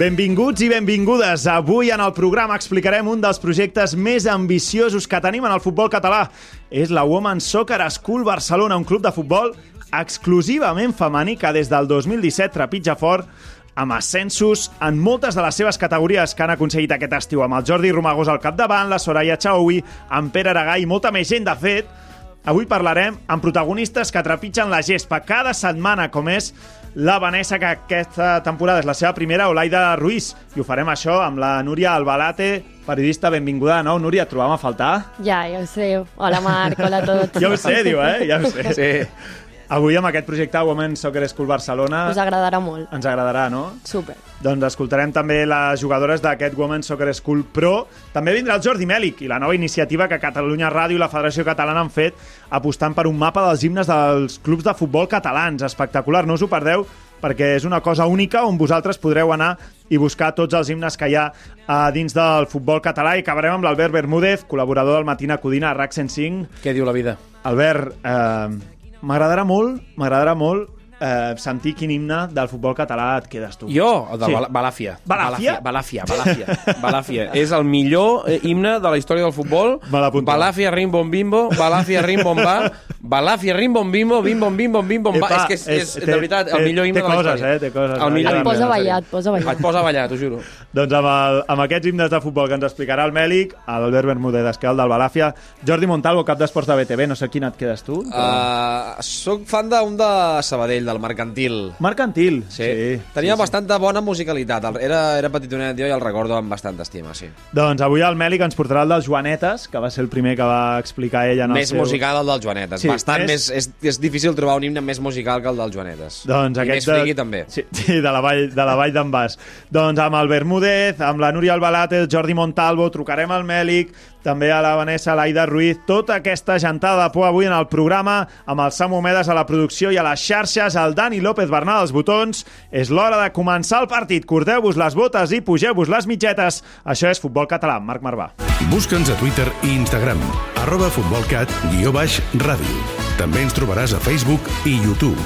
Benvinguts i benvingudes. Avui en el programa explicarem un dels projectes més ambiciosos que tenim en el futbol català. És la Women's Soccer School Barcelona, un club de futbol exclusivament femení que des del 2017 trepitja fort amb ascensos en moltes de les seves categories que han aconseguit aquest estiu, amb el Jordi Romagós al capdavant, la Soraya Chaoui, amb Pere Aragà i molta més gent. De fet, avui parlarem amb protagonistes que trepitgen la gespa cada setmana, com és la Vanessa, que aquesta temporada és la seva primera, Olaida Ruiz. I ho farem això amb la Núria Albalate, periodista, benvinguda de nou. Núria, et trobàvem a faltar? Ja, ja ho sé. Hola, Marc, hola a tots. Ja ho sé, diu, eh? Ja ho sé. Sí. Avui amb aquest projecte Women Soccer School Barcelona Us agradarà molt. ens agradarà, no? Super. Doncs escoltarem també les jugadores d'aquest Women Soccer School Pro. També vindrà el Jordi Mèlic i la nova iniciativa que Catalunya Ràdio i la Federació Catalana han fet apostant per un mapa dels himnes dels clubs de futbol catalans. Espectacular, no us ho perdeu perquè és una cosa única on vosaltres podreu anar i buscar tots els himnes que hi ha a dins del futbol català i acabarem amb l'Albert Bermúdez, col·laborador del Matina Codina a RAC 105. Què diu la vida? Albert, eh, m'agradarà molt, m'agradarà molt eh, sentir quin himne del futbol català et quedes tu. Jo, el de Sí. Balàfia. Balàfia? Balàfia, Balàfia. Balàfia. És el millor eh, himne de la història del futbol. Me l'apunto. Balàfia, rim, bom, bimbo. Balàfia, rim, bom, ba. Balàfia, rim, bom, bimbo. Bim, bom, bim, bom, bim, bom, ba. És que és, és, té- de veritat, el té- millor himne té de la coses, història. eh, té coses. El millor Ja, himne. Posa ja, ballat, posa Et ballat. posa a ballar, t'ho juro. Doncs amb, el, amb aquests himnes de futbol que ens explicarà el Mèlic, l'Albert Bermúdez, esquel del Balàfia, Jordi Montalvo, cap d'esports de BTV, no sé quin et quedes tu. Uh, soc fan d'un de Sabadell, del Mercantil. Mercantil. Sí. Tenia bastanta bona musicalitat. Era, era petitonet jo i el recordo amb bastanta estima, sí. Doncs avui el Mèlic ens portarà el dels Joanetes, que va ser el primer que va explicar ella en el Més seu... musical el del Joanetes. Sí, Sí, Bastant més- més... És, és difícil trobar un himne més musical que el del Joanetes. Doncs I aquest més friki, també. Sí, sí, de la vall de la vall d'en Bas. Doncs amb el Bermúdez, amb la Núria Albalate, el Jordi Montalvo, trucarem al Mèlic, també a la Vanessa Laida Ruiz, tota aquesta gentada de por avui en el programa, amb el Samu Medes a la producció i a les xarxes, el Dani López Bernal als botons. És l'hora de començar el partit. Cordeu-vos les botes i pugeu-vos les mitgetes. Això és Futbol Català. Marc Marvà. Busca'ns a Twitter i Instagram, arroba futbolcat, guió baix, ràdio. També ens trobaràs a Facebook i YouTube.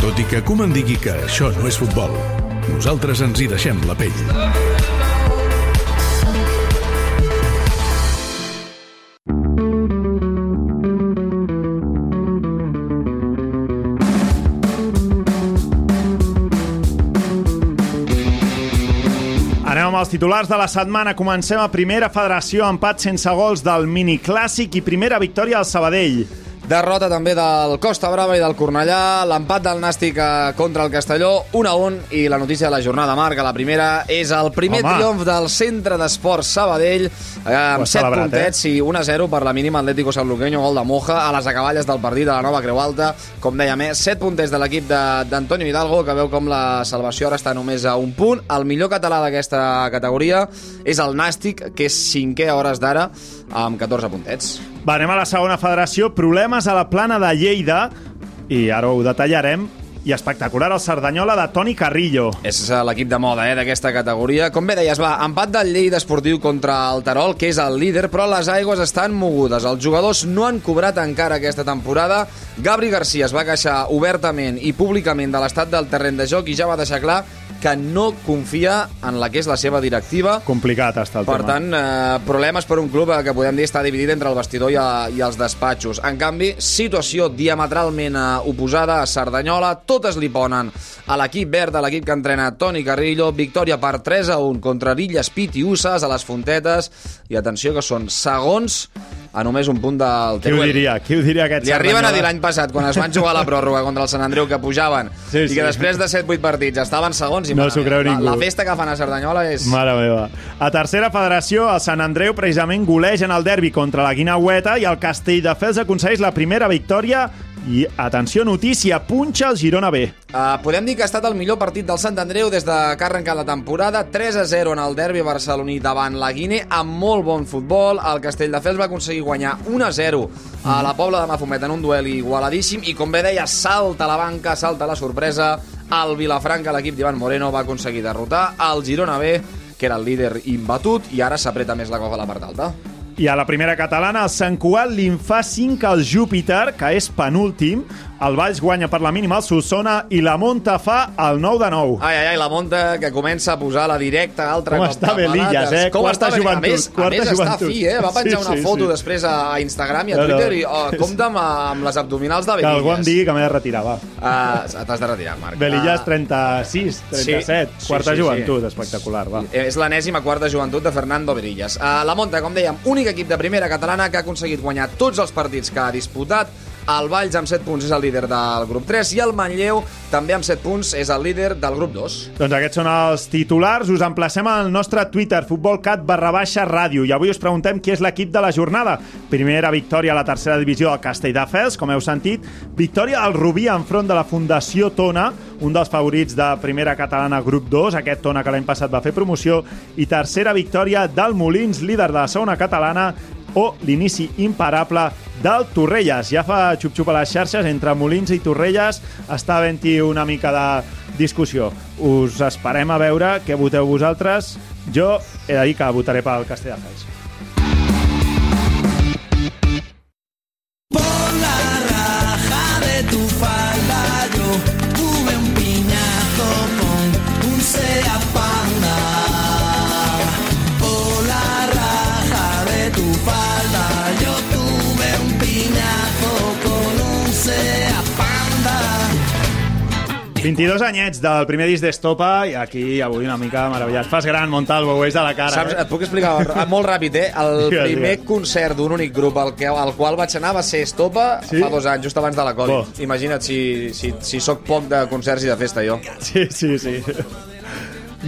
Tot i que Koeman digui que això no és futbol, nosaltres ens hi deixem la pell. Titulars de la setmana. Comencem a primera federació, empat sense gols del miniclàssic i primera victòria al Sabadell. Derrota també del Costa Brava i del Cornellà, l'empat del Nàstic eh, contra el Castelló, 1 a 1, i la notícia de la jornada, Marc, a la primera, és el primer Home. triomf del Centre d'Esports Sabadell, eh, amb has 7 celebrat, puntets i 1 a 0 per la mínima Atlético Sanluqueño, gol de Moja, a les acaballes del partit de la nova Creu Alta, com dèiem, eh, 7 puntets de l'equip de- d'Antonio Hidalgo, que veu com la salvació ara està només a un punt. El millor català d'aquesta categoria és el Nàstic, que és cinquè a hores d'ara, amb 14 puntets. Va, anem a la segona federació. Problemes a la plana de Lleida. I ara ho detallarem. I espectacular el Cerdanyola de Toni Carrillo. És l'equip de moda eh, d'aquesta categoria. Com bé deies, va, empat del Lleida Esportiu contra el Terol, que és el líder, però les aigües estan mogudes. Els jugadors no han cobrat encara aquesta temporada. Gabri Garcia es va queixar obertament i públicament de l'estat del terreny de joc i ja va deixar clar que no confia en la que és la seva directiva. Complicat està el Per tema. tant, eh, problemes per un club eh, que podem dir està dividit entre el vestidor i, a, i els despatxos. En canvi, situació diametralment eh, oposada a Cerdanyola, totes li ponen a l'equip verd, a l'equip que entrena Toni Carrillo, victòria per 3 a 1 contra Rilles Pitiusses a les Fontetes, i atenció que són segons a només un punt del Qui ho Teruel. diria? Qui ho diria aquest Li arriben a dir l'any passat, quan es van jugar a la pròrroga contra el Sant Andreu, que pujaven, Sí, i sí. que després de 7-8 partits estaven segons, i No s'ho creu meva, ningú. La, la festa que fan a Cerdanyola és... Mare meva. A tercera federació, el Sant Andreu precisament goleix en el derbi contra la Guinaueta i el Castelldefels aconsegueix la primera victòria i, atenció, notícia, punxa el Girona B. Uh, podem dir que ha estat el millor partit del Sant Andreu des de que ha arrencat la temporada. 3 a 0 en el derbi barceloní davant la Guine, amb molt bon futbol. El Castelldefels va aconseguir guanyar 1 a 0 a la Pobla de Mafumet en un duel igualadíssim i, com bé deia, salta la banca, salta la sorpresa. El Vilafranca, l'equip d'Ivan Moreno, va aconseguir derrotar el Girona B, que era el líder imbatut, i ara s'apreta més la cosa a la part alta. I a la primera catalana, el Sant Cugat li'n fa 5 al Júpiter, que és penúltim. El Valls guanya per la mínima el Solsona i la Monta fa el 9 de 9. Ai, ai, ai, la Monta que comença a posar la directa altre Com està Belillas, l'altre. eh? Com Quarta està Belillas? joventut, A més, a més joventut. està fi, eh? Va penjar Sí, una sí, foto sí. després a Instagram i a. Twitter i oh, compta amb, amb les abdominals de Que Belillas. algú em digui que m'he de retirar, va. Uh, T'has de retirar, Marc. Belillas Ah, 36, 37, Sí, sí, quarta sí, sí. joventut, espectacular, va. És l'enèsima quarta joventut de Fernando Berillas. Uh, la Monta, com dèiem, únic equip de primera catalana que ha aconseguit guanyar tots els partits que ha disputat. El Valls amb 7 punts és el líder del grup 3 i el Manlleu també amb 7 punts és el líder del grup 2. Doncs aquests són els titulars. Us emplacem al nostre Twitter, futbolcat barra baixa ràdio. I avui us preguntem qui és l'equip de la jornada. Primera victòria a la tercera divisió del Castelldefels, com heu sentit. Victòria del Rubí enfront de la Fundació Tona, un dels favorits de primera catalana grup 2, aquest Tona que l'any passat va fer promoció. I tercera victòria del Molins, líder de la segona catalana, o l'inici imparable del Torrelles. Ja fa xup-xup a les xarxes entre Molins i Torrelles. Està havent-hi una mica de discussió. Us esperem a veure què voteu vosaltres. Jo he de dir que votaré pel Castelldefels. 22 anyets del primer disc d'Estopa i aquí avui una mica meravellat. Fas gran, Montalvo, ho veus de la cara. Saps, eh? et puc explicar molt ràpid, eh? El Digues, primer digues. concert d'un únic grup al, que, al qual vaig anar va ser Estopa Sí? fa dos anys, just abans de la Covid. Bo. Imagina't si, si, si sóc poc de concerts i de festa, jo. Sí, sí, sí.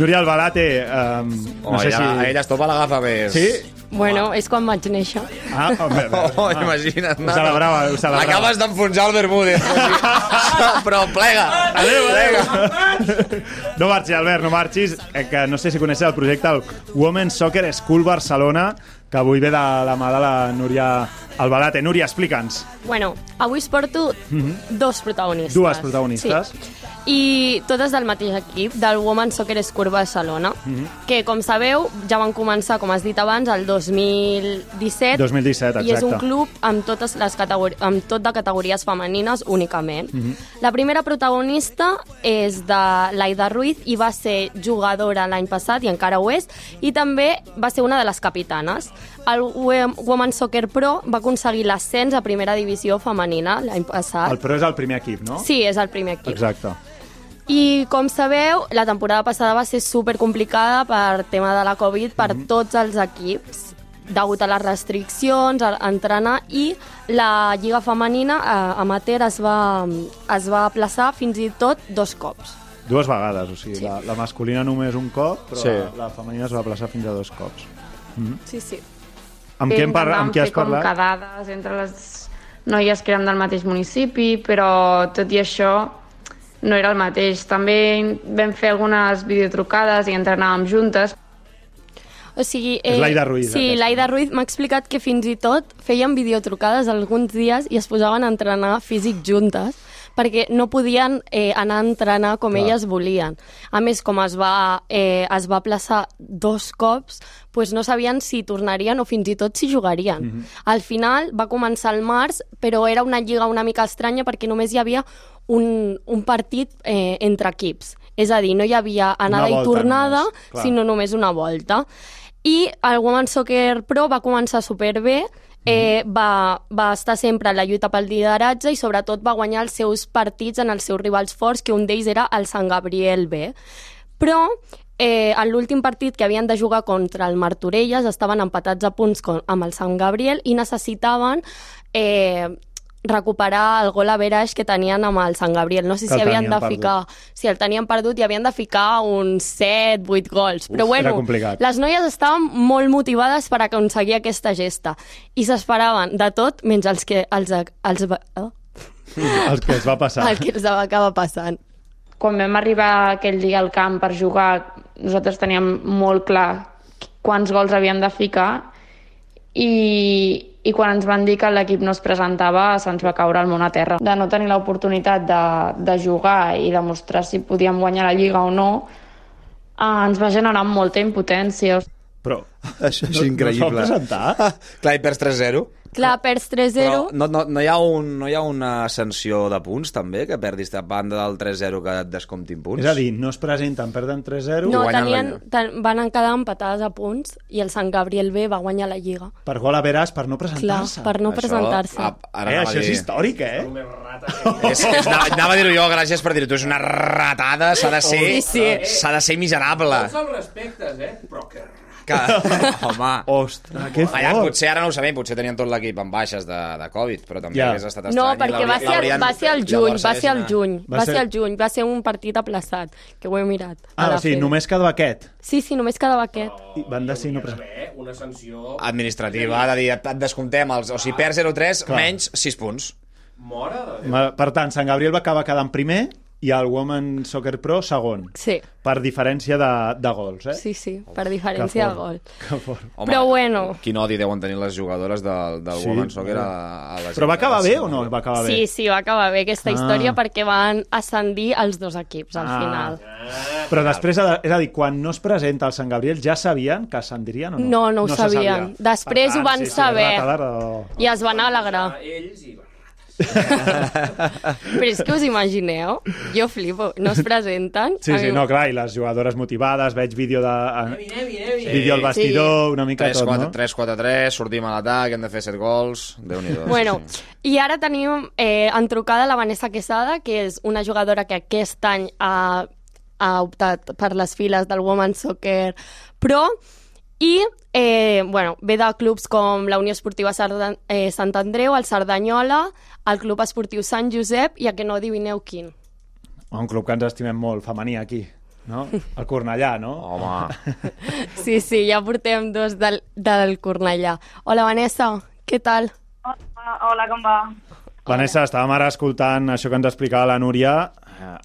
Núria Albalate, um, no Oh, sé ella, si... ella Estopa l'agafa més. Sí? Bueno, és quan vaig néixer. Ah, home, Oh, imagina't. Ho celebrava, ho celebrava. Acabes d'enfonsar el Bermúdez. però plega. Adéu, adéu. No marxis, Albert, no marxis. Eh, que no sé si coneixes el projecte el Women's Soccer School Barcelona, que avui ve de la mà de la Núria Albalate. Núria, explica'ns. Bueno, avui us porto dos protagonistes. Dues protagonistes. Sí. I totes del mateix equip, del Women's Soccer School Barcelona, Mhm. que, com sabeu, ja van començar, com has dit abans, el 2017. 2017, I és un exacte. club amb, totes les amb tot de categories femenines únicament. Mhm. La primera protagonista és de l'Aida Ruiz i va ser jugadora l'any passat i encara ho és, i també va ser una de les capitanes. El Wom- Women's Soccer Pro va aconseguir l'ascens a primera divisió femenina l'any passat. El Pro és el primer equip, no? Sí, és el primer equip. Exacte. I com sabeu, la temporada passada va ser super complicada per tema de la Covid per Mhm. tots els equips degut a les restriccions, a entrenar i la Lliga Femenina eh, amateur es va, es va aplaçar fins i tot dos cops. Dues vegades, o sigui, Sí. la, la masculina només un cop, però Sí. la, la femenina es va plaçar fins a dos cops. Sí, sí. Amb, qui, par amb qui has fer com parlat? quedades entre les noies que eren del mateix municipi, però tot i això no era el mateix. També vam fer algunes videotrucades i entrenàvem juntes, O sigui, És l'Aida Ruiz, Sí, l'Aida Ruiz m'ha explicat que fins i tot feien videotrucades alguns dies i es posaven a entrenar físic juntes perquè no podien eh, anar a entrenar com Clar. elles volien. A més, com es va, eh, es va plaçar dos cops, pues no sabien si tornarien o fins i tot si jugarien. Mhm. Al final va començar el març, però era una lliga una mica estranya perquè només hi havia un, un partit eh, entre equips. És a dir, no hi havia anada volta i tornada, només, clar. sinó només una volta. I el Women's Soccer Pro va començar superbé, eh, va, va estar sempre en la lluita pel lideratge i sobretot va guanyar els seus partits en els seus rivals forts, que un d'ells era el Sant Gabriel B. Però eh, en l'últim partit que havien de jugar contra el Martorelles estaven empatats a punts amb el Sant Gabriel i necessitaven eh, recuperar el gol a Veraix que tenien amb el Sant Gabriel. No sé si havien de ficar... Si el tenien perdut i havien de ficar uns 7, 8 gols. Però Uf, bueno, era complicat. les noies estaven molt motivades per aconseguir aquesta gesta i s'esperaven de tot menys els que els, els, oh, El que es va passar. el que els va acabar passant. Quan vam arribar aquell dia al camp per jugar, nosaltres teníem molt clar quants gols havíem de ficar i, i quan ens van dir que l'equip no es presentava se'ns va caure el món a terra. De no tenir l'oportunitat de, de jugar i demostrar si podíem guanyar la Lliga o no, eh, ens va generar molta impotència. Però Això és no, increïble. no es va presentar? Clar, i perds 3-0. Clar, perds 3-0. Però no, no, no, hi ha un, no hi ha una sanció de punts, també, que perdis a banda del 3-0 que et descomptin punts? És a dir, no es presenten, perden 3-0 No, tenien, ten, van quedar empatades a punts i el Sant Gabriel B va guanyar la Lliga. per gol a Veràs per no Clar, presentar-se. per no Això, presentar-se. ah, Eh, això és dir- històric, eh? És, és, anava, anava a dir-ho jo, gràcies per dir-ho. Tu és una ratada, s'ha de ser... Sí, sí. S'ha de ser miserable. Tots els respectes, eh? Però que... Que, home... Ostres, que Allà, fort. potser ara no ho sabem, potser tenien tot l'equip amb baixes de, de Covid, però també Ja. hagués estat estrany. No, perquè va ser, va ser al juny, va ser al haguessin- juny, Va va ser- al juny, va ser un partit aplaçat, que ho he mirat. Ah, o sigui, Fede. només quedava aquest. Sí, sí, només quedava aquest. I van decidir no presentar. Eh? Una sanció... Administrativa, de dir, et descomptem els... O sigui, perds 0-3, Clar. menys 6 punts. Mora de Déu. Per tant, Sant Gabriel va acabar quedant primer i el Women Soccer Pro segon, Sí, per diferència de, de gols, eh? sí, sí, per diferència de gol. Que fort. Home, Però bueno. Quin odi deuen tenir les jugadores del, del Sí, Women's Soccer a, a la Però va acabar bé o no va acabar bé? Sí, sí, va acabar bé aquesta Ah. història perquè van ascendir els dos equips al Ah. final. Però després, és a dir, quan no es presenta el Sant Gabriel, ja sabien que ascendirien o no? No, no ho se sabien. sabia. Després Per ho van sí, sí, saber. retardar de- I es van alegrar. Ells i... Però és que us imagineu? Jo flipo. No es presenten? Sí, sí, mi- no, clar, i les jugadores motivades, veig vídeo de... Anem-hi, anem-hi. Vídeo al vestidor, una mica 3, tot, 4, no? 3, 4, 3, sortim a l'atac, hem de fer 7 gols, déu nhi Bueno, i ara tenim eh, en trucada la Vanessa Quesada, que és una jugadora que aquest any ha, ha optat per les files del Women's Soccer Pro i eh, bueno, ve de clubs com la Unió Esportiva Sardan eh, Sant Andreu, el Cerdanyola, el Club Esportiu Sant Josep i a que no adivineu quin. Un club que ens estimem molt, femení, aquí, no? El Cornellà, no? Home, Sí, sí, ja portem dos del, del Cornellà. Hola, Vanessa, què tal? Hola, hola, com va? Vanessa, estàvem ara escoltant això que ens explicava la Núria. Eh,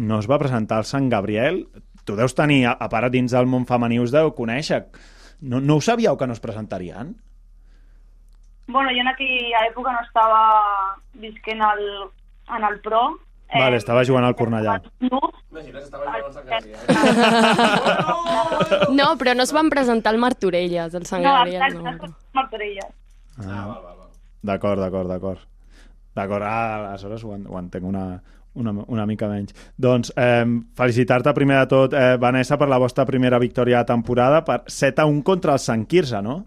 No es va presentar el Sant Gabriel. Tu deus tenir, a, a part dins del món femení, us deu conèixer. No, no ho sabíeu que no es presentarien? Bueno, jo en aquella època no estava visquent al, en el pro. Vale, estava jugant al Cornellà. No, al. No, però no es van presentar al Martorelles, el Sant Gabriel. No, no. Martorelles. Ah, D'acord, d'acord, d'acord. D'acord, ah, aleshores ho, ho entenc una, una, una mica menys. Doncs eh, felicitar-te primer de tot, eh, Vanessa, per la vostra primera victòria de temporada, per 7 a 1 contra el Sant Quirze, no?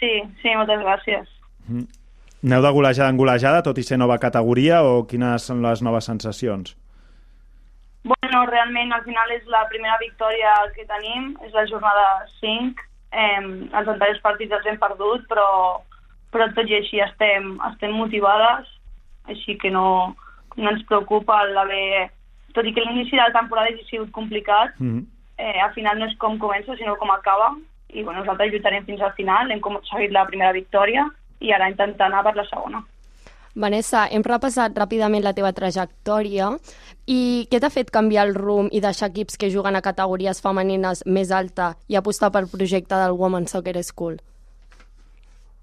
Sí, sí, moltes gràcies. Aneu de golejada en golejada, tot i ser nova categoria, o quines són les noves sensacions? Bueno, realment al final és la primera victòria que tenim, és la jornada 5. Eh, els anteriors partits els hem perdut, però, però tot i així estem, estem motivades, així que no, no ens preocupa l'haver... Tot i que l'inici de la temporada hagi sigut complicat, Mm -hmm. eh, al final no és com comença, sinó com acaba. I bueno, nosaltres lluitarem fins al final, hem aconseguit la primera victòria i ara intentar anar per la segona. Vanessa, hem repassat ràpidament la teva trajectòria i què t'ha fet canviar el rumb i deixar equips que juguen a categories femenines més alta i apostar pel projecte del Women's Soccer School?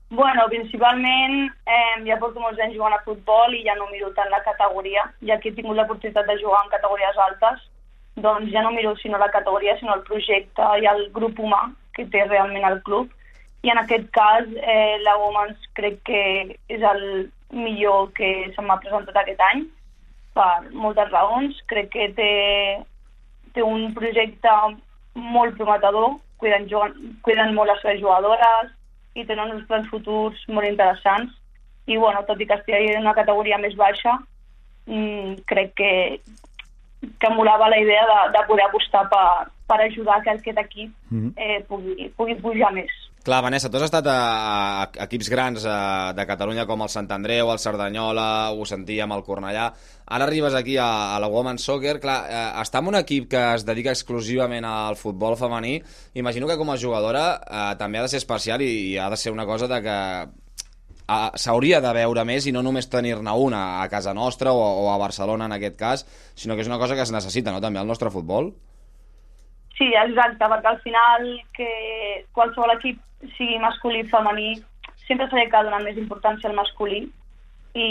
Bueno, principalment eh, ja porto molts anys jugant a futbol i ja no miro tant la categoria, ja que he tingut l'oportunitat de jugar en categories altes, doncs ja no miro sinó la categoria, sinó el projecte i el grup humà que té realment el club. I en aquest cas, eh, la Women's crec que és el millor que se m'ha presentat aquest any, per moltes raons. Crec que té, té un projecte molt prometedor, cuiden, cuiden molt les seves jugadores, i tenen uns plans futurs molt interessants. I bueno, tot i que estigui en una categoria més baixa, mm, crec que, que molava la idea de, de poder apostar per, per ajudar que aquest equip Mhm. eh, pugui, pugui pujar més. Clar, Vanessa, tu has estat a, a equips grans a, de Catalunya com el Sant Andreu, el Cerdanyola, ho sentíem, el Cornellà. Ara arribes aquí a, a la Women's Soccer. Clar, eh, estar en un equip que es dedica exclusivament al futbol femení, imagino que com a jugadora eh, també ha de ser especial i, i ha de ser una cosa de que ah, s'hauria de veure més i no només tenir-ne una a casa nostra o, o a Barcelona en aquest cas, sinó que és una cosa que es necessita, no?, també al nostre futbol. Sí, exacte, perquè al final que qualsevol equip sigui masculí o femení sempre s'ha de donar més importància al masculí i,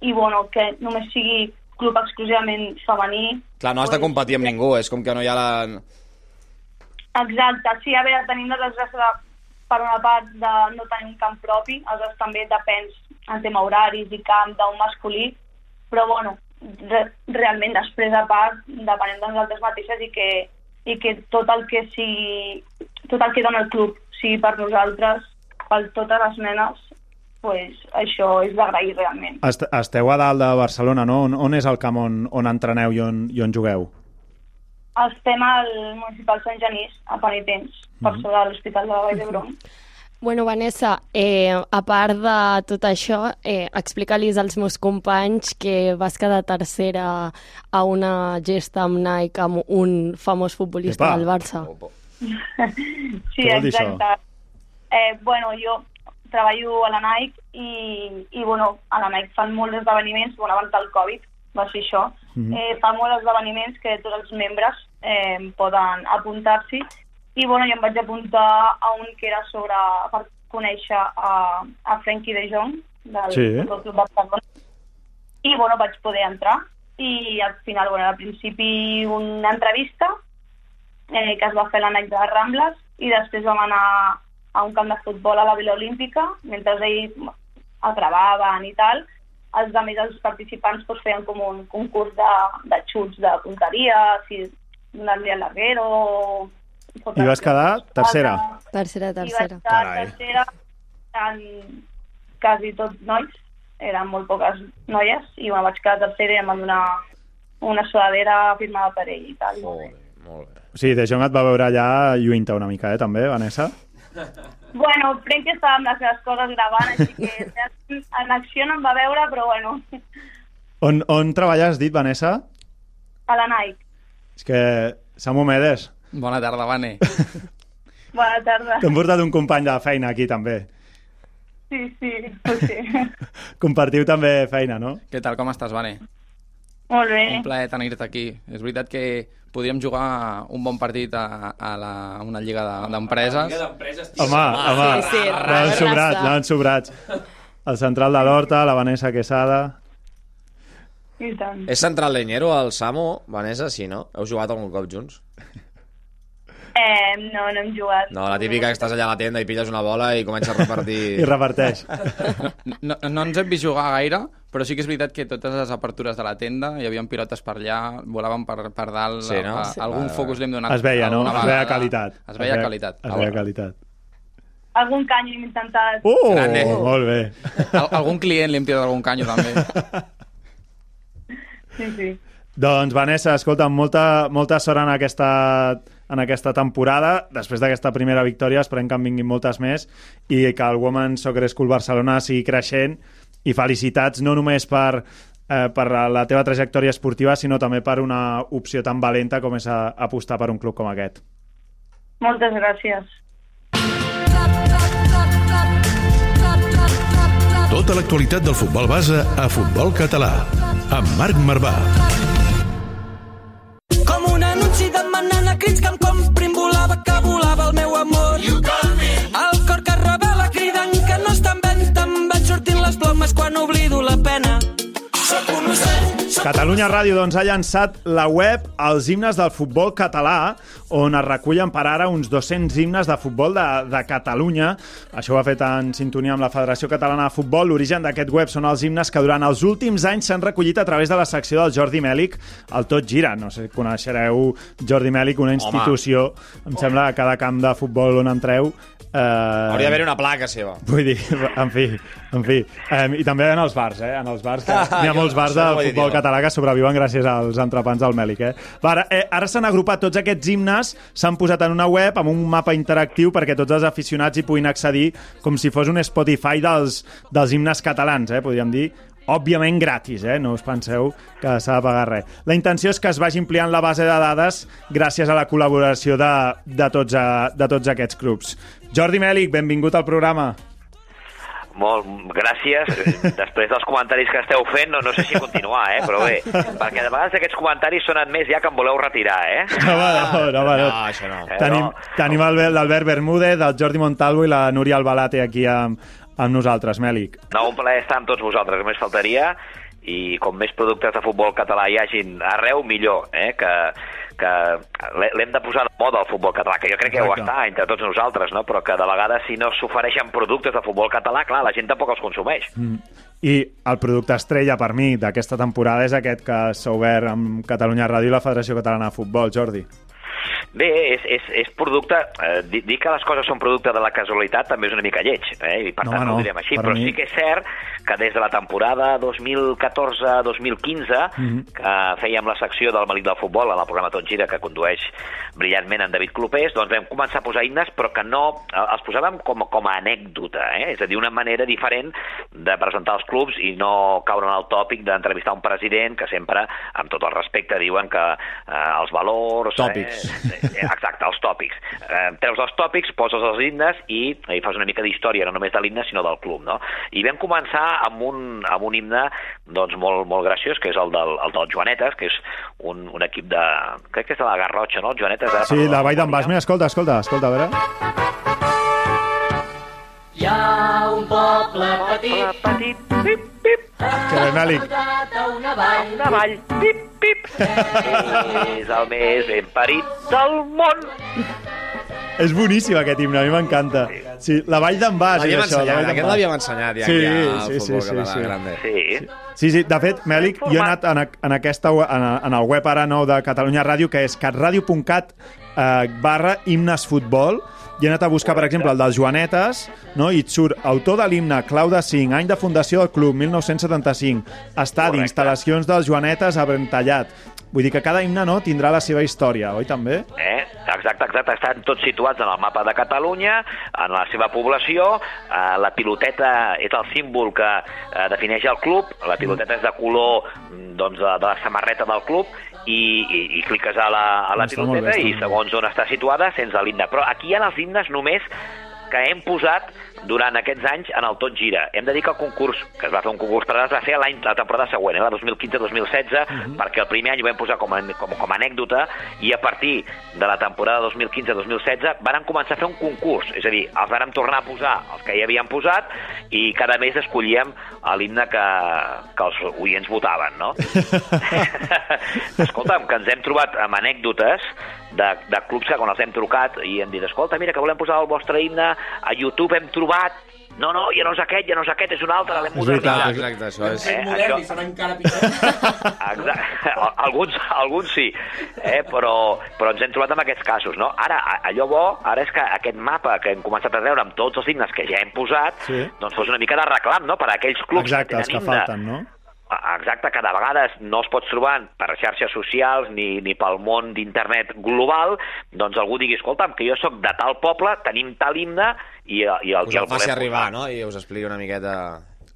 i bueno, que només sigui club exclusivament femení. Clar, no has de competir amb ningú, és com que no hi ha la... Exacte, sí, a veure, tenim la desgràcia de, per una part de no tenir un camp propi, aleshores també depens en tema horaris i camp d'un masculí, però bueno, re, realment després a part depenem de nosaltres mateixes i que, i que tot el que sigui, tot el que dona el club sigui per nosaltres, per totes les nenes, pues, això és d'agrair realment. Est esteu a dalt de Barcelona, no? On, on és el camp on, on entreneu i on, i on jugueu? Estem al municipal Sant Genís, a Penitents, per Mhm. sobre de l'Hospital de la Vall d'Hebron. Bueno, Vanessa, eh, a part de tot això, eh, explica-lis als meus companys que vas quedar tercera a una gesta amb Nike amb un famós futbolista Epa. del Barça. Sí, exacte. Eh, bueno, jo treballo a la Nike i, i bueno, a la Nike fan molts esdeveniments, bueno, abans del Covid va ser això, Mhm. eh, fan molts esdeveniments que tots els membres eh, poden apuntar-s'hi i bueno, jo em vaig apuntar a un que era sobre, per conèixer a, a Frenkie de Jong del Sí. Futbol Club Barcelona i bueno, vaig poder entrar i al final, bueno, al principi una entrevista eh, que es va fer a la Nike de Rambles i després vam anar a un camp de futbol a la Vila Olímpica mentre ells el gravaven i tal els de més els participants doncs, feien com un concurs de, de xuts de punteria si donar-li al larguero I vas quedar tercera. Tercera, i vaig tercera. quedar Carai. tercera en quasi tots nois eren molt poques noies i me vaig quedar tercera i em van donar una sudadera firmada per ell i tal. Molt bé, molt bé. Sigui, De Jong et va veure allà lluint una mica, eh, també, Vanessa? Bueno, crec que estava amb les seves coses gravant, així que en acció no em va veure, però bueno, On, on treballes, has dit, Vanessa? a la Nike. És que Samu Medes, Bona tarda, Vane. Bona tarda. t'hem portat un company de feina aquí, també. Sí, sí, sí. Compartiu també feina, no? Què tal, com estàs, Vane? Molt bé. Un plaer tenir-te aquí. És veritat que podríem jugar un bon partit a, a, la, a una lliga de- d'empreses. Home, home, Sí, sí, l'han sobrats, l'han sobrats. El central de l'Horta, la Vanessa Quesada... I tant. És central leñero, el Samo, Vanessa, sí, no? Heu jugat algun cop junts? Eh, no, no hem jugat. No, la típica que estàs allà a la tenda i pilles una bola i comences a repartir... I reparteix. No, no ens hem vist jugar gaire, però sí que és veritat que totes les apertures de la tenda hi havia pilotes per allà, volaven per, per dalt, Sí, no? a, Sí. a, algun Va, va. focus li hem donat Es veia, no? Es veia qualitat. Es veia qualitat. Es veia qualitat. Algun cany hem intentat. Uh, Grande. molt bé. Al, algun client li hem tirat algun canyo, també. Sí, sí. Doncs, Vanessa, escolta, molta, molta sort en aquesta, en aquesta temporada. Després d'aquesta primera victòria esperem que en vinguin moltes més i que el Women's Soccer School Barcelona sigui creixent i felicitats no només per, eh, per la teva trajectòria esportiva, sinó també per una opció tan valenta com és a, apostar per un club com aquest. Moltes gràcies. Tota l'actualitat del futbol base a Futbol Català. Amb Marc Marvà. Com un anunci demanant a crits que em comprin Catalunya Ràdio doncs, ha llançat la web Els himnes del futbol català, on es recullen per ara uns 200 himnes de futbol de, de Catalunya. Això ho ha fet en sintonia amb la Federació Catalana de Futbol. L'origen d'aquest web són els himnes que durant els últims anys s'han recollit a través de la secció del Jordi Mèlic, el Tot Gira. No sé si coneixereu Jordi Mèlic, una institució, em sembla, a cada camp de futbol on entreu, Eh, Hauria d'haver una placa seva. Vull dir, en fi, en fi. Eh, I també en els bars, eh? En els bars, que n'hi ha molts bars de futbol català que sobreviuen gràcies als entrepans del Mèlic, eh? Va, ara eh, ara s'han agrupat tots aquests himnes, s'han posat en una web amb un mapa interactiu perquè tots els aficionats hi puguin accedir com si fos un Spotify dels, dels himnes catalans, eh? Podríem dir òbviament gratis, eh? no us penseu que s'ha de pagar res. La intenció és que es vagi ampliant la base de dades gràcies a la col·laboració de, de, tots, a, de tots aquests clubs. Jordi Mèlic, benvingut al programa. Molt, gràcies. Després dels comentaris que esteu fent, no, no sé si continuar, eh? però bé, perquè de vegades aquests comentaris sonen més ja que em voleu retirar, eh? No, home, no, no, home, no. això no. Eh, Tenim, no. tenim l'Albert Bermúdez, el Jordi Montalvo i la Núria Albalate aquí amb, amb nosaltres, Mèlic. No, un plaer estar amb tots vosaltres, només faltaria, i com més productes de futbol català hi hagin arreu, millor, eh? que, que l'he- l'hem de posar de moda al futbol català, que jo crec que ja ho Exacte. està entre tots nosaltres, no? però que de vegades si no s'ofereixen productes de futbol català, clar, la gent tampoc els consumeix. Mm. I el producte estrella per mi d'aquesta temporada és aquest que s'ha obert amb Catalunya Ràdio i la Federació Catalana de Futbol, Jordi. Bé, és, és, és producte... Eh, dir, dir que les coses són producte de la casualitat també és una mica lleig, eh? i per No, tant no, no. ho direm així, Per però mi- sí que és cert que des de la temporada 2014-2015, Mhm. que fèiem la secció del Malic del Futbol en el programa Tot Gira, que condueix brillantment en David Clopés, doncs vam començar a posar himnes, però que no... eh, Els posàvem com, com a anècdota, eh? és a dir, una manera diferent de presentar els clubs i no caure en el tòpic d'entrevistar un president que sempre, amb tot el respecte, diuen que eh, els valors... Tòpics. Eh, Eh, Exacte, els tòpics. Eh, treus els tòpics, poses els himnes i, i fas una mica d'història, no només de l'himne, sinó del club, no? I vam començar amb un, amb un himne doncs, molt, molt graciós, que és el del, el del Joanetes, que és un, un equip de... crec que és de la Garrotxa, no? El Joanetes... ara Sí, parlo la Vall d'en Bas. Mira, escolta, escolta, escolta, a veure. Hi ha un poble petit, petit, pip, a una vall. una vall, pip, pip. és el més ben parit del món. És boníssim aquest himne, a mi m'encanta. Sí, la Vall d'en Bas és això. la Vall aquest l'havíem ensenyat ja Sí, aquí al sí, sí, futbol sí, català sí. grande. Sí. Sí, sí, de fet, Mèlic, jo he anat en, en, aquesta, en, en el web ara nou de Catalunya Ràdio, que és catradio.cat eh, barra himnes futbol, i he anat a buscar, per exemple, el dels Joanetes, no? i et surt autor de l'himne, clau de 5, any de fundació del club, 1975, estadi, Correcte. instal·lacions dels Joanetes a Brentallat. Vull dir que cada himne no, tindrà la seva història, oi també? Eh? Exacte, exacte. Estan tots situats en el mapa de Catalunya, en la seva població. Eh, la piloteta és el símbol que eh, defineix el club. La piloteta és de color mm, doncs, de, de la samarreta del club i, i, i cliques a la, a la piloteta i segons on està situada sents l'himne. Però aquí hi ha els himnes només que hem posat durant aquests anys en el Tot Gira. Hem de dir que el concurs, que es va fer un concurs per es va ser l'any la temporada següent, eh, la 2015-2016, Mhm. perquè el primer any ho vam posar com a, com, com a anècdota i a partir de la temporada 2015-2016 varen començar a fer un concurs, és a dir, els vàrem tornar a posar els que ja havíem posat i cada mes escollíem l'himne que, que els oients votaven, no? Escolta'm, que ens hem trobat amb anècdotes de, de clubs que quan els hem trucat i hem dit, escolta, mira, que volem posar el vostre himne a YouTube, hem trobat no, no, ja no és aquest, ja no és aquest, és un altre, l'hem modernitzat. Exacte, això és... Eh, modern això- i serà encara pitjor. Exacte. Alguns, alguns sí, eh? però, però ens hem trobat amb aquests casos. No? Ara, allò bo ara és que aquest mapa que hem començat a treure amb tots els himnes que ja hem posat, Sí. doncs fos una mica de reclam no? per a aquells clubs Exacte, que els tenen que himne. falten, no? Exacte, que de vegades no els pots trobar per xarxes socials ni, ni pel món d'internet global, doncs algú digui, escolta'm, que jo sóc de tal poble, tenim tal himne i, i el, Us el el faci volem arribar, no? I us expliqui una miqueta...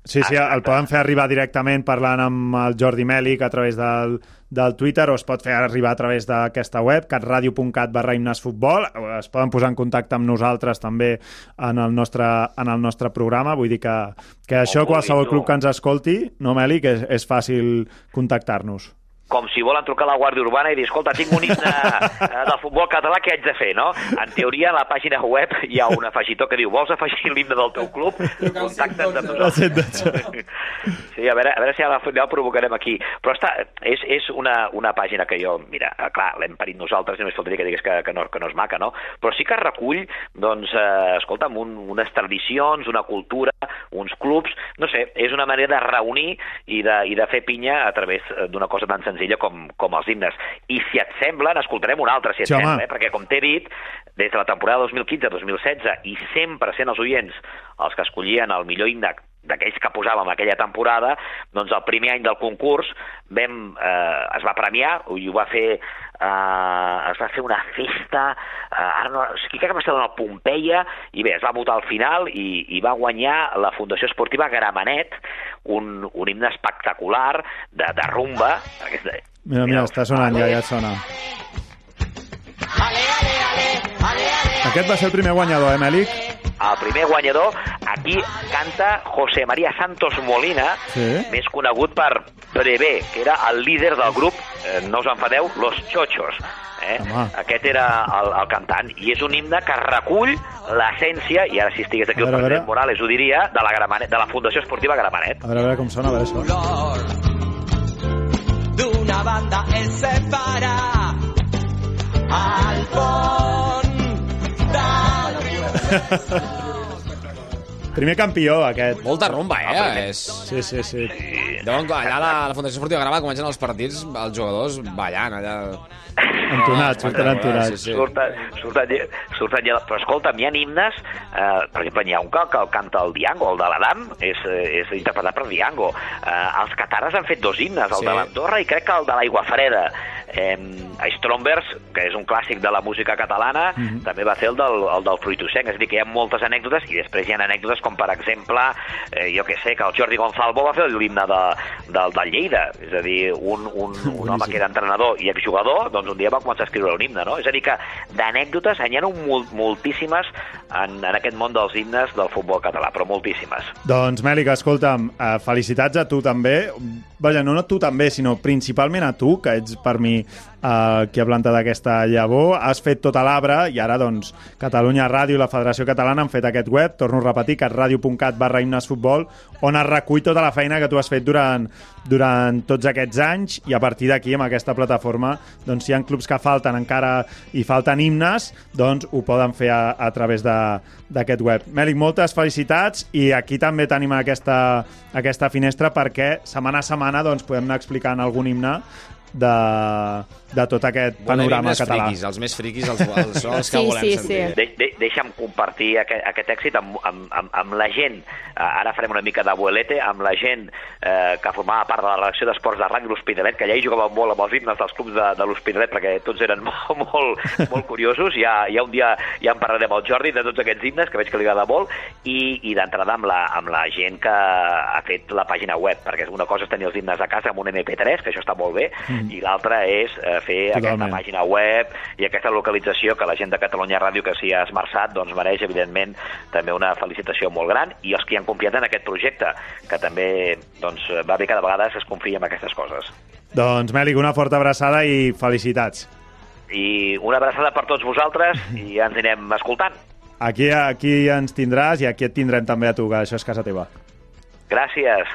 Sí, sí, el poden fer arribar directament parlant amb el Jordi Mèlic a través del, del Twitter o es pot fer arribar a través d'aquesta web, catradio.cat barra himnesfutbol. Es poden posar en contacte amb nosaltres també en el nostre, en el nostre programa. Vull dir que, que això qualsevol club que ens escolti, no, Mèlic, és, és fàcil contactar-nos. Com si volen trucar a la Guàrdia Urbana i dir, escolta, tinc un himne eh, del futbol català, què haig de fer, no? En teoria, a la pàgina web hi ha un afegitó que diu, vols afegir l'himne del teu club? Contacta't amb nosaltres. Sí, a veure, a veure si al final el provocarem aquí. Però està, és, és una, una pàgina que jo, mira, eh, clar, l'hem parit nosaltres i només faltaria que digués que, que, no, que no és maca, no? Però sí que recull, doncs, eh, escolta'm, un, unes tradicions, una cultura, uns clubs, no sé, és una manera de reunir i de, i de fer pinya a través eh, d'una cosa tan senzilla com, com els himnes. I si et sembla, n'escoltarem una altra, si et Sí, home. sembla, eh? perquè com t'he dit, des de la temporada 2015-2016 i sempre sent els oients els que escollien el millor himne d'aquells que posàvem aquella temporada, doncs el primer any del concurs vam, eh, es va premiar i ho va fer eh, es va fer una festa eh, ara no, crec que va ser el Pompeia i bé, es va votar al final i, i va guanyar la Fundació Esportiva Gramenet un, un himne espectacular de, de rumba aquesta, Mira, mira, està sonant ja, ja et sona. Aquest va ser el primer guanyador, eh, Mèlic? El primer guanyador, aquí canta José María Santos Molina, Sí. més conegut per Prevé, que era el líder del grup, eh, no us enfadeu, Los Chochos. Eh? Home. Aquest era el, el cantant, i és un himne que recull l'essència, i ara si estigués aquí el veure, a president. Morales ho diria, de la, Gramenet, de la Fundació Esportiva Gramenet. A veure, a veure com sona, a veure això. d'una banda es separa al de Primer campió, aquest. Molta rumba, eh? És... Sí, sí, sí. Deuen, allà a la, la Fundació Esportiva Grava comencen els partits, els jugadors ballant allà. Entonats, surten entonats. Sí, sí. Surten, surten, surten però escolta, hi ha himnes, eh, per exemple, n'hi ha un que, que el canta el Diango, el de l'Adam, és, és interpretat per Diango. Eh, els catares han fet dos himnes, el Sí. de l'Andorra i crec que el de l'Aigua Freda. Eh, Strombers, que és un clàssic de la música catalana, Mhm. també va fer el del, el del Fruitosenc, és a dir, que hi ha moltes anècdotes i després hi ha anècdotes com, per exemple, eh, jo que sé, que el Jordi Gonzalvo va fer l'himne de, del, del Lleida, és a dir, un, un, un home que era entrenador i exjugador, doncs un dia va començar a escriure un himne, no? És a dir, que d'anècdotes n'hi ha mol, moltíssimes en, en aquest món dels himnes del futbol català, però moltíssimes. Doncs, Mèlic, escolta'm, eh, felicitats a tu també. Vaja, no, no tu també, sinó principalment a tu, que ets per mi eh, qui ha plantat aquesta llavor. Has fet tota l'arbre i ara, doncs, Catalunya Ràdio i la Federació Catalana han fet aquest web, torno a repetir, catradio.cat barra himnesfutbol, on es recull tota la feina que tu has fet durant, durant tots aquests anys i a partir d'aquí, amb aquesta plataforma, doncs, si hi ha clubs que falten encara i falten himnes, doncs ho poden fer a, a través d'aquest web. Mèlic, moltes felicitats i aquí també tenim aquesta, aquesta finestra perquè setmana a setmana doncs, podem anar explicant algun himne de, de tot aquest panorama català. friquis, els més friquis els, els, els que Sí, volem sí, sentir. sí. De, de, deixa'm compartir aquest, aquest èxit amb, amb, amb, amb la gent, eh, ara farem una mica d'abuelete, amb la gent eh, que formava part de la redacció d'esports de Ràdio L'Hospitalet, que ja hi jugàvem molt amb els himnes dels clubs de, de l'Hospitalet, perquè tots eren molt, molt, molt curiosos. Ja, ja un dia ja en parlarem amb el Jordi de tots aquests himnes, que veig que li agrada molt, i, i d'entrada amb, la, amb la gent que ha fet la pàgina web, perquè una cosa és tenir els himnes a casa amb un MP3, que això està molt bé, Mm. I l'altra és eh, fer Totalment. aquesta pàgina web i aquesta localització que la gent de Catalunya Ràdio que s'hi ha esmerçat doncs mereix evidentment també una felicitació molt gran i els que han confiat en aquest projecte que també doncs, va bé que de vegades es confia en aquestes coses Doncs, Mèlic, una forta abraçada i felicitats. i una abraçada per tots vosaltres i ja ens anirem escoltant Aquí, aquí ens tindràs i aquí et tindrem també a tu, que això és casa teva. gràcies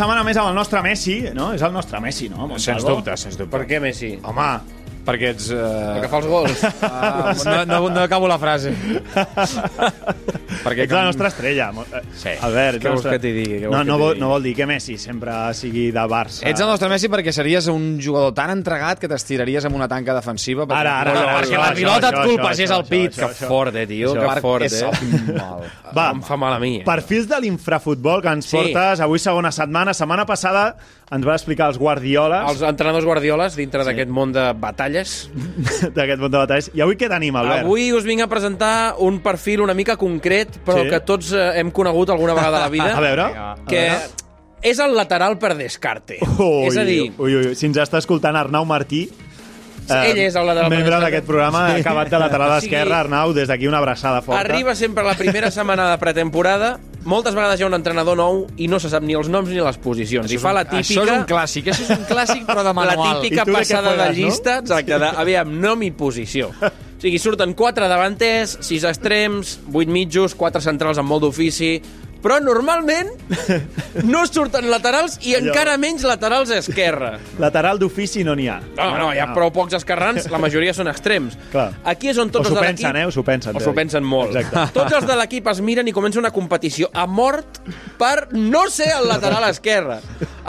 Setmana més amb el nostre Messi, no? És el nostre Messi, no? Montalvo? Sens dubte, sens dubte. Per què Messi? Home, Perquè ets... Uh... Perquè fa els gols. Uh, no, no, no acabo la frase. Perquè Ets la nostra estrella. eh, Sí. Albert, Què vols nostra- que t'hi digui? No, que no, vol, digui? no vol dir que Messi sempre sigui de Barça. Ets el nostre Messi perquè series un jugador tan entregat que t'estiraries amb una tanca defensiva. Perquè, Ara, ara, ara, perquè la pilota et colpegés això, al pit. això, Que fort, eh, tio, Això. que fort, És eh? mal. Va, Em fa mal a mi. Eh? Perfils de l'infrafutbol que ens Sí. portes avui segona setmana. Setmana passada ens va explicar els guardioles Els entrenadors guardioles dintre d'aquest món de batalles. d'aquest món de batalles. I avui què tenim, Albert? Avui us vinc a presentar un perfil una mica concret, però Sí. que tots eh, hem conegut alguna vegada a la vida. A veure. Que A veure. és el lateral per descarte. Ui, és a dir, Ui, ui, ui. Si ens està escoltant Arnau Martí, eh, Ell és el lateral per membre d'aquest programa, ha acabat de lateral O sigui, esquerra. Arnau, des d'aquí una abraçada forta. arriba sempre la primera setmana de pretemporada, moltes vegades hi ha un entrenador nou i no se sap ni els noms ni les posicions. I fa la típica... Això és un clàssic, això és un clàssic però de La manual. típica I tu de què passada de juegues, no? llista, exacte, de, aviam, nom i posició. Sigui, surten quatre davanters, sis extrems, vuit mitjos, quatre centrals amb molt d'ofici, però normalment no surten laterals i Allò. encara menys laterals a esquerra. Lateral d'ofici no n'hi ha. No, no, hi ha prou pocs esquerrans, la majoria són extrems. Clar. Aquí és on tots els de pensen, l'equip... eh? O s'ho pensen. O s'ho pensen molt. Exacte. Tots els de l'equip es miren i comença una competició a mort per no ser el lateral esquerre.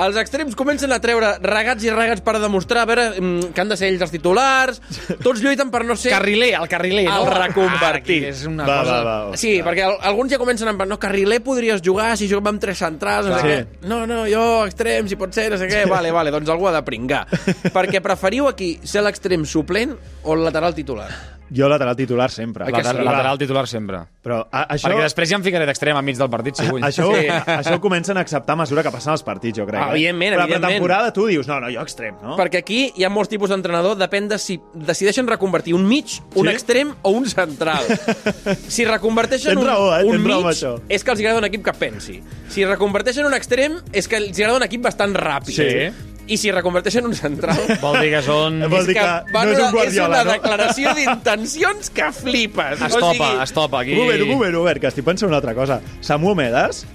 Els extrems comencen a treure regats i regats per demostrar a veure mm, que han de ser ells els titulars. Tots lluiten per no ser... Carriler, el carriler. El no? reconvertit. Ah, és una Va, cosa... va, va. Sí, perquè al- alguns ja comencen amb... No, carriler podries jugar si juguem amb tres centrals, no sé què. No, no, jo extrem, si pot ser, no sé què. Vale, vale, doncs algú ha de pringar. perquè preferiu aquí ser l'extrem suplent o el lateral titular? Jo lateral titular sempre. Lateral, sí? lateral titular sempre. Però a, això... Perquè després ja em ficaré d'extrem enmig del partit, si vull. Això, Sí. això ho comencen a acceptar a mesura que passen els partits, jo crec. Ah, eh? evidentment, Però evidentment. a temporada tu dius, no, no, jo extrem, no? Perquè aquí hi ha molts tipus d'entrenador, depèn de si decideixen reconvertir un mig, un Sí? extrem o un central. Si reconverteixen Tens un, raó, eh? un Tens raó mig, això. és que els agrada un equip que pensi. Si reconverteixen un extrem, és que els agrada un equip bastant ràpid. Sí. I si reconverteixen un central... Vol dir que són... Vol dir és que, que no és un una- Guardiola, és una no? declaració d'intencions que flipes. Es topa, es topa aquí. Un moment, un moment, Robert, que estic pensant una altra cosa. Samu Omedes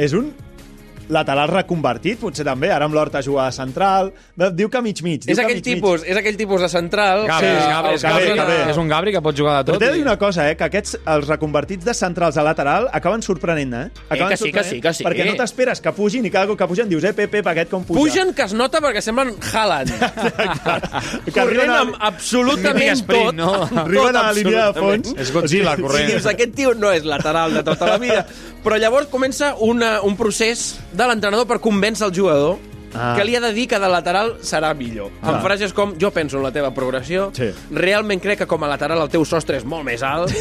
és un lateral reconvertit, potser també, ara amb l'Horta juga a central, diu que mig-mig. És que aquell, mig-mig. tipus, és aquell tipus de central Gabri, que és Gabri, és, Gabri, bé. és un Gabri que pot jugar de Però tot. t'he de dir i- una cosa, eh, que aquests, els reconvertits de centrals a lateral, acaben sorprenent, eh? Acaben que sí, que sí, que sí. Perquè no t'esperes que pugin i cada cop que pugen dius, eh, Pep, Pep, aquest com puja. Pugen que es nota perquè semblen Haaland. Que corrent a- amb absolutament sprint, tot. no? Tot, Arriben a la línia de fons. És Godzilla corrent. I dius, aquest tio no és lateral de tota la vida. Però llavors comença una, un procés de l'entrenador per convèncer el jugador Ah. ah. que li ha de dir que de lateral serà millor. Clar. Amb frases com, jo penso en la teva progressió, Sí. realment crec que com a lateral el teu sostre és molt més alt.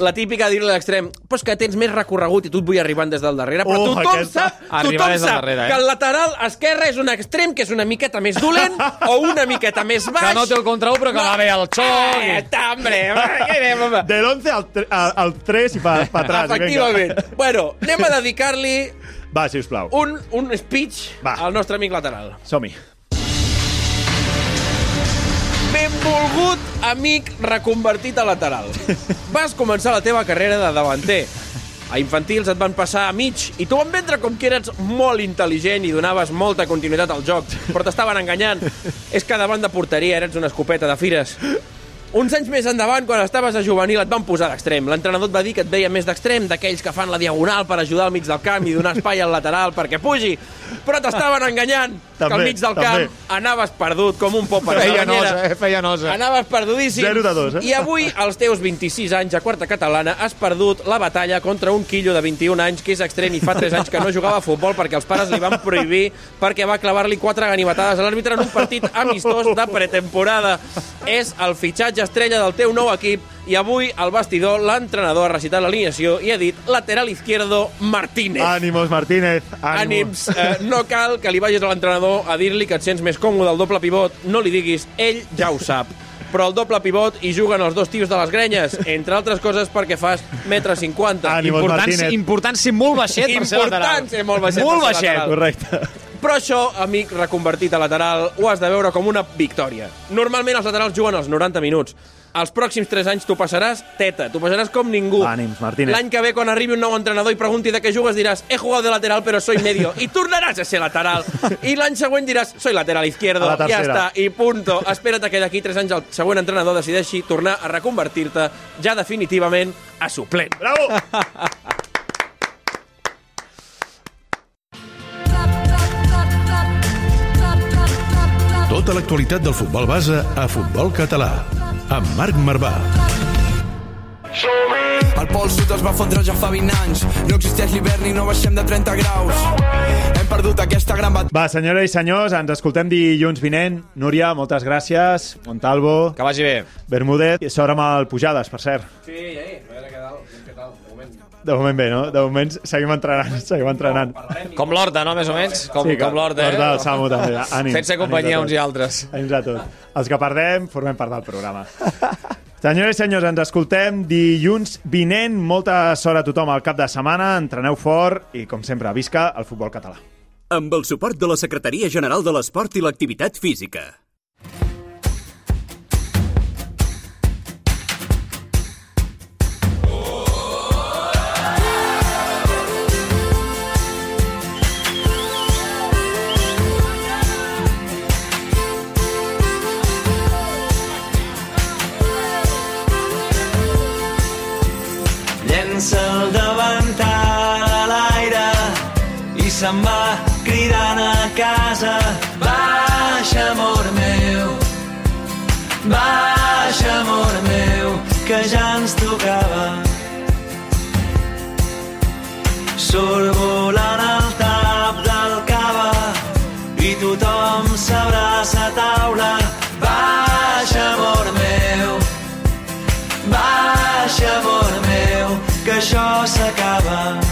la típica dir-li a l'extrem, però és que tens més recorregut i tu et vull arribar des del darrere. Però Oh, tothom aquesta. sap, tothom del sap darrere, eh? que el lateral esquerre és un extrem que és una miqueta més dolent o una miqueta més baix. Que no té el contra però que va bé el xoc. Eh, hombre, va, què anem, home? De l'11 al, al, al 3 i pa, pa atrás. Efectivament. Bueno, anem a dedicar-li Va, sisplau. un, un speech Va. al nostre amic lateral. Som-hi. Benvolgut amic reconvertit a lateral. Vas començar la teva carrera de davanter. A infantils et van passar a mig i tu van vendre com que eres molt intel·ligent i donaves molta continuïtat al joc, però t'estaven enganyant. És que davant de porteria eres una escopeta de fires. Uns anys més endavant, quan estaves a juvenil, et van posar d'extrem. L'entrenador et va dir que et veia més d'extrem, d'aquells que fan la diagonal per ajudar al mig del camp i donar espai al lateral perquè pugi. Però t'estaven enganyant, que al També, mig del també. camp anaves perdut com un pop a la Feia nosa, eh? Feia nosa. Anaves perdudíssim. Zero de dos, eh? I avui, als teus 26 anys a quarta catalana, has perdut la batalla contra un quillo de 21 anys que és extrem i fa 3 anys que no jugava a futbol perquè els pares li van prohibir perquè va clavar-li quatre ganivetades a l'àrbitre en un partit amistós de pretemporada. És el fitxatge estrella del teu nou equip i avui al vestidor l'entrenador ha recitat l'alineació i ha dit lateral izquierdo Martínez. Ànimos, Martínez. Ànims, eh, no cal que li vagis a l'entrenador a dir-li que et sents més còmode al doble pivot, no li diguis, ell ja ho sap. Però el doble pivot hi juguen els dos tios de les grenyes, entre altres coses perquè fas metre 50. Ànimos, Important, Martínez. important ser molt baixet per ser lateral. Important ser molt baixet. Molt per ser baixet. lateral. Correcte. Però això, amic reconvertit a lateral, ho has de veure com una victòria. Normalment els laterals juguen els 90 minuts. els pròxims 3 anys t'ho passaràs teta, t'ho passaràs com ningú. Ànims, Martínez. L'any que ve, quan arribi un nou entrenador i pregunti de què jugues, diràs he jugado de lateral, però soy medio. I tornaràs a ser lateral. I l'any següent diràs soy lateral izquierdo. La Ja està, i punto. Espera't que d'aquí 3 anys el següent entrenador decideixi tornar a reconvertir-te ja definitivament a suplent. Bravo! Tota l'actualitat del futbol base a Futbol Català. Amb Marc Marvà. El pol sud es va fondre ja fa 20 anys. No existeix l'hivern i no baixem de 30 graus. Hem perdut aquesta gran batalla. Va, senyores i senyors, ens escoltem dilluns vinent. Núria, moltes gràcies. Montalvo. Que vagi bé. Bermúdez. I sort amb el Pujades, per cert. Sí, eh, a veure de moment. Bé, no? De moment seguim entrenant, seguim entrenant. Com l'Horta, no? Més o menys? Com, Sí, com l'Horta, eh? L'Horta del Samu, també. Ànims, Fent-se companyia uns i altres. Ànims a tots. Els que perdem formem part del programa. Senyores i senyors, ens escoltem dilluns vinent. Molta sort a tothom al cap de setmana. Entreneu fort i, com sempre, visca el futbol català. Amb el suport de la Secretaria General de l'Esport i l'Activitat Física. Amor meu, baixa, amor meu, que ja ens tocava. Surt volant el tap del cava i tothom s'abraça a taula. Baixa, amor meu, Baixa, amor meu, que això s'acaba.